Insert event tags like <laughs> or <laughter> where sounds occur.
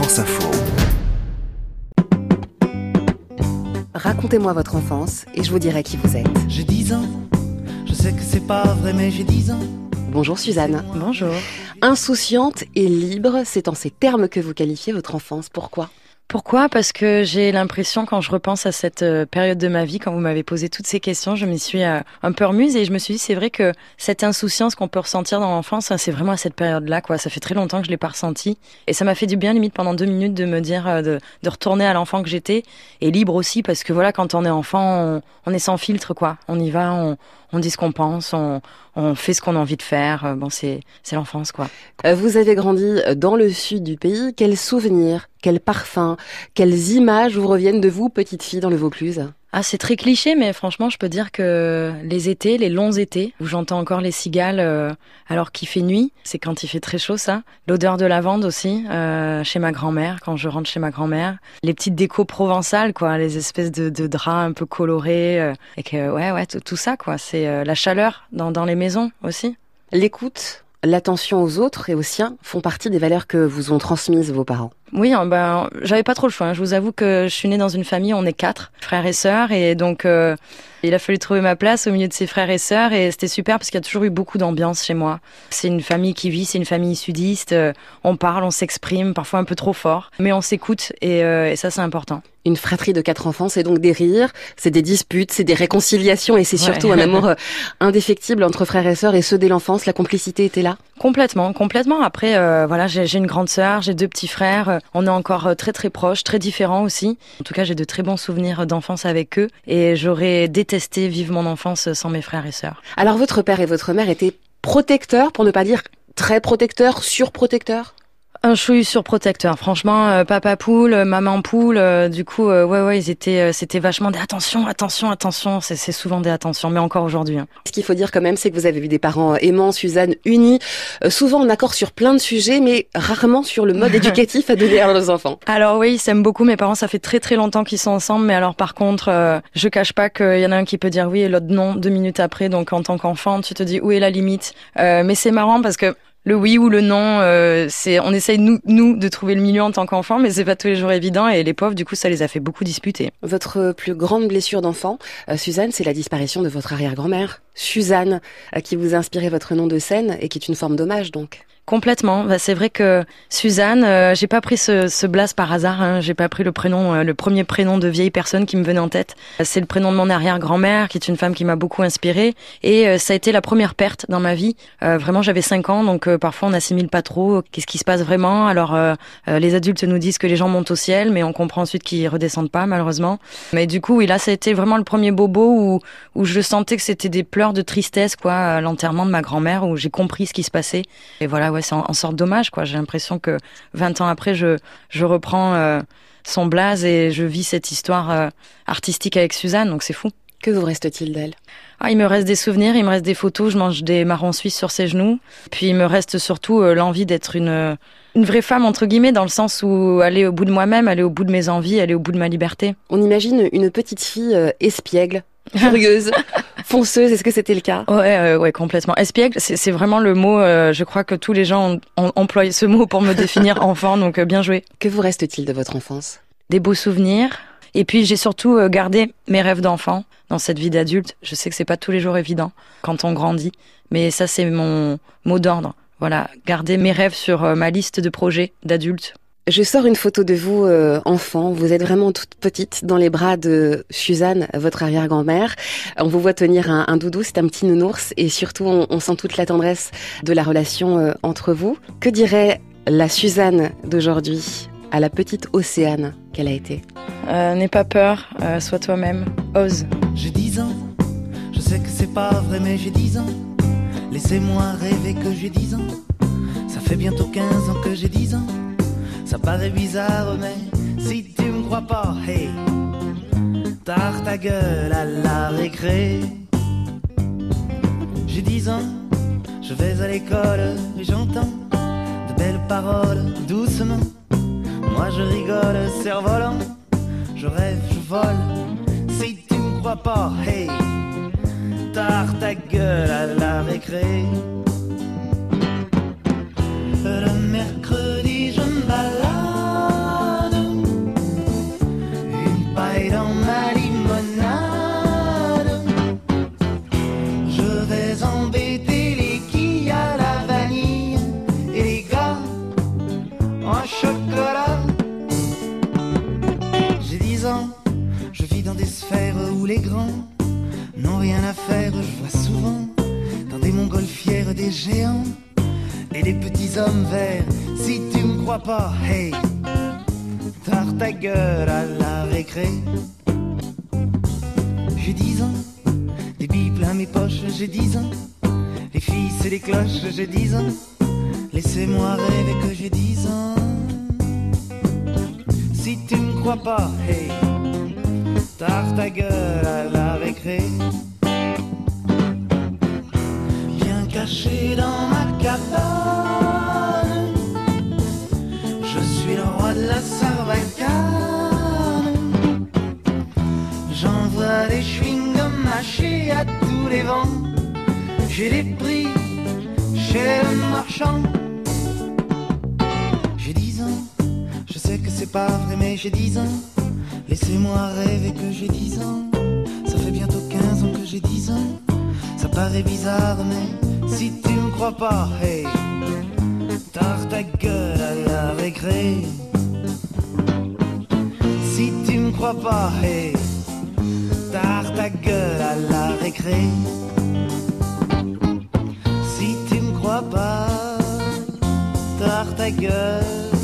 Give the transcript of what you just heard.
France Info. Racontez-moi votre enfance et je vous dirai qui vous êtes. J'ai 10 ans, je sais que c'est pas vrai, mais j'ai 10 ans. Bonjour Suzanne. Bonjour. Insouciante et libre, c'est en ces termes que vous qualifiez votre enfance. Pourquoi? Pourquoi? Parce que j'ai l'impression, quand je repense à cette euh, période de ma vie, quand vous m'avez posé toutes ces questions, je m'y suis euh, un peu remise et je me suis dit, c'est vrai que cette insouciance qu'on peut ressentir dans l'enfance, c'est vraiment à cette période-là. quoi. Ça fait très longtemps que je l'ai pas ressenti. Et ça m'a fait du bien, limite, pendant deux minutes, de me dire, euh, de, de retourner à l'enfant que j'étais. Et libre aussi, parce que voilà, quand on est enfant, on, on est sans filtre, quoi. On y va, on, on dit ce qu'on pense, on, fait ce qu'on a envie de faire. Euh, Bon, c'est l'enfance, quoi. Euh, Vous avez grandi dans le sud du pays. Quels souvenirs, quels parfums, quelles images vous reviennent de vous, petite fille, dans le Vaucluse? Ah, c'est très cliché, mais franchement, je peux dire que les étés, les longs étés, où j'entends encore les cigales euh, alors qu'il fait nuit, c'est quand il fait très chaud, ça. L'odeur de lavande aussi, euh, chez ma grand-mère, quand je rentre chez ma grand-mère. Les petites décos provençales, quoi, les espèces de, de draps un peu colorés, euh, et que, ouais, ouais, tout, ça, quoi. C'est euh, la chaleur dans, dans les maisons aussi. L'écoute, l'attention aux autres et aux siens font partie des valeurs que vous ont transmises vos parents. Oui, ben, j'avais pas trop le choix. hein. Je vous avoue que je suis née dans une famille, on est quatre frères et sœurs, et donc euh, il a fallu trouver ma place au milieu de ses frères et sœurs, et c'était super parce qu'il y a toujours eu beaucoup d'ambiance chez moi. C'est une famille qui vit, c'est une famille sudiste. euh, on parle, on s'exprime, parfois un peu trop fort, mais on s'écoute, et, euh, et ça c'est important. Une fratrie de quatre enfants, c'est donc des rires, c'est des disputes, c'est des réconciliations et c'est Ouais. surtout un amour indéfectible entre frères et sœurs et ceux dès l'enfance. La complicité était là? Complètement, complètement. Après, voilà, j'ai j'ai une grande sœur, j'ai deux petits frères. Euh, On est encore euh, très très proches, très différents aussi. En tout cas, j'ai de très bons souvenirs d'enfance avec eux, et j'aurais détesté vivre mon enfance sans mes frères et sœurs. Alors votre père et votre mère étaient protecteurs, pour ne pas dire très protecteurs, surprotecteurs? Un chouï surprotecteur, franchement, euh, papa poule, euh, maman poule, euh, du coup, euh, ouais, ouais, ils étaient, euh, c'était vachement des attention, attention, attention, c'est c'est souvent des attentions, mais encore aujourd'hui. hein. Ce qu'il faut dire quand même, c'est que vous avez vu des parents aimants, Suzanne, unis, euh, souvent en accord sur plein de sujets, mais rarement sur le mode <laughs> éducatif à donner à leurs enfants. Alors oui, ils s'aiment beaucoup. Mes parents, ça fait très très longtemps qu'ils sont ensemble. Mais alors par contre, euh, je cache pas qu'il y en a un qui peut dire oui et l'autre non deux minutes après. Donc en tant qu'enfant, tu te dis où est la limite? Euh, mais c'est marrant parce que le oui ou le non, euh, c'est on essaye nous nous de trouver le milieu en tant qu'enfant, mais c'est pas tous les jours évident. Et les pauvres, du coup, ça les a fait beaucoup disputer. Votre plus grande blessure d'enfant, euh, Suzanne, c'est la disparition de votre arrière-grand-mère, Suzanne, euh, qui vous a inspiré votre nom de scène et qui est une forme d'hommage donc. Complètement. Bah, c'est vrai que Suzanne, euh, j'ai pas pris ce, ce blase par hasard. Hein. J'ai pas pris le prénom, euh, le premier prénom de vieille personne qui me venait en tête. C'est le prénom de mon arrière-grand-mère, qui est une femme qui m'a beaucoup inspirée. Et euh, ça a été la première perte dans ma vie. Euh, vraiment, j'avais 5 ans, donc euh, parfois on n'assimile pas trop euh, qu'est-ce qui se passe vraiment. Alors, les adultes nous disent que les gens montent au ciel, mais on comprend ensuite qu'ils redescendent pas, malheureusement. Mais du coup, oui, là, ça a été vraiment le premier bobo où, où je sentais que c'était des pleurs de tristesse, quoi, l'enterrement de ma grand-mère, où j'ai compris ce qui se passait. Et voilà, ouais, c'est en, en sorte dommage, quoi. J'ai l'impression que 20 ans après, je, je reprends euh, son blaze et je vis cette histoire euh, artistique avec Suzanne, donc c'est fou. Que vous reste-t-il d'elle? Ah, il me reste des souvenirs, il me reste des photos, je mange des marrons suisses sur ses genoux. Puis il me reste surtout euh, l'envie d'être une, une vraie femme, entre guillemets, dans le sens où aller au bout de moi-même, aller au bout de mes envies, aller au bout de ma liberté. On imagine une petite fille espiègle, <laughs> curieuse, fonceuse. Est-ce que c'était le cas? Ouais, euh, ouais, complètement. Espiègle, c'est vraiment le mot, euh, je crois que tous les gens ont, ont employé ce mot pour me définir <laughs> enfant, donc euh, bien joué. Que vous reste-t-il de votre enfance? Des beaux souvenirs. Et puis j'ai surtout gardé mes rêves d'enfant dans cette vie d'adulte. Je sais que c'est pas tous les jours évident quand on grandit, mais ça c'est mon mot d'ordre. Voilà, garder mes rêves sur ma liste de projets d'adulte. Je sors une photo de vous, euh, enfant. Vous êtes vraiment toute petite dans les bras de Suzanne, votre arrière-grand-mère. On vous voit tenir un, un doudou, c'est un petit nounours. Et surtout, on, on sent toute la tendresse de la relation euh, entre vous. Que dirait la Suzanne d'aujourd'hui à la petite Océane qu'elle a été? Euh, N'aie pas peur, euh, sois toi-même, ose. J'ai 10 ans, je sais que c'est pas vrai, mais j'ai 10 ans. Laissez-moi rêver que j'ai 10 ans. Ça fait bientôt 15 ans que j'ai 10 ans. Ça paraît bizarre, mais si tu me crois pas, hey, tard ta gueule à la récré. J'ai 10 ans, je vais à l'école et j'entends de belles paroles doucement. Moi je rigole, cerf-volant, je rêve, je vole. Si tu me crois pas, hey, tard ta gueule à la récré. en chocolat. J'ai 10 ans, je vis dans des sphères où les grands n'ont rien à faire. Je vois souvent dans des montgolfières des géants et des petits hommes verts. Si tu me crois pas, hey, tard ta gueule à la récré. J'ai 10 ans, des billes plein mes poches, j'ai 10 ans. Les filles, c'est les cloches, j'ai 10 ans. Laissez-moi rêver que j'ai dix ans. Si tu me crois pas, hey, tard ta gueule à la récré. Bien caché dans ma cabane, je suis le roi de la sarbacane. J'envoie des chewing-gums mâchés à tous les vents. J'ai des prix chez le marchand. J'ai dix ans, je sais que c'est pas vrai, mais j'ai dix ans. Laissez-moi rêver que j'ai dix ans. Ça fait bientôt 15 ans que j'ai dix ans. Ça paraît bizarre, mais si tu me crois pas, hey, tard ta gueule à la récré. Si tu me crois pas, hey, tard ta gueule à la récré. Crois pas, tard ta gueule.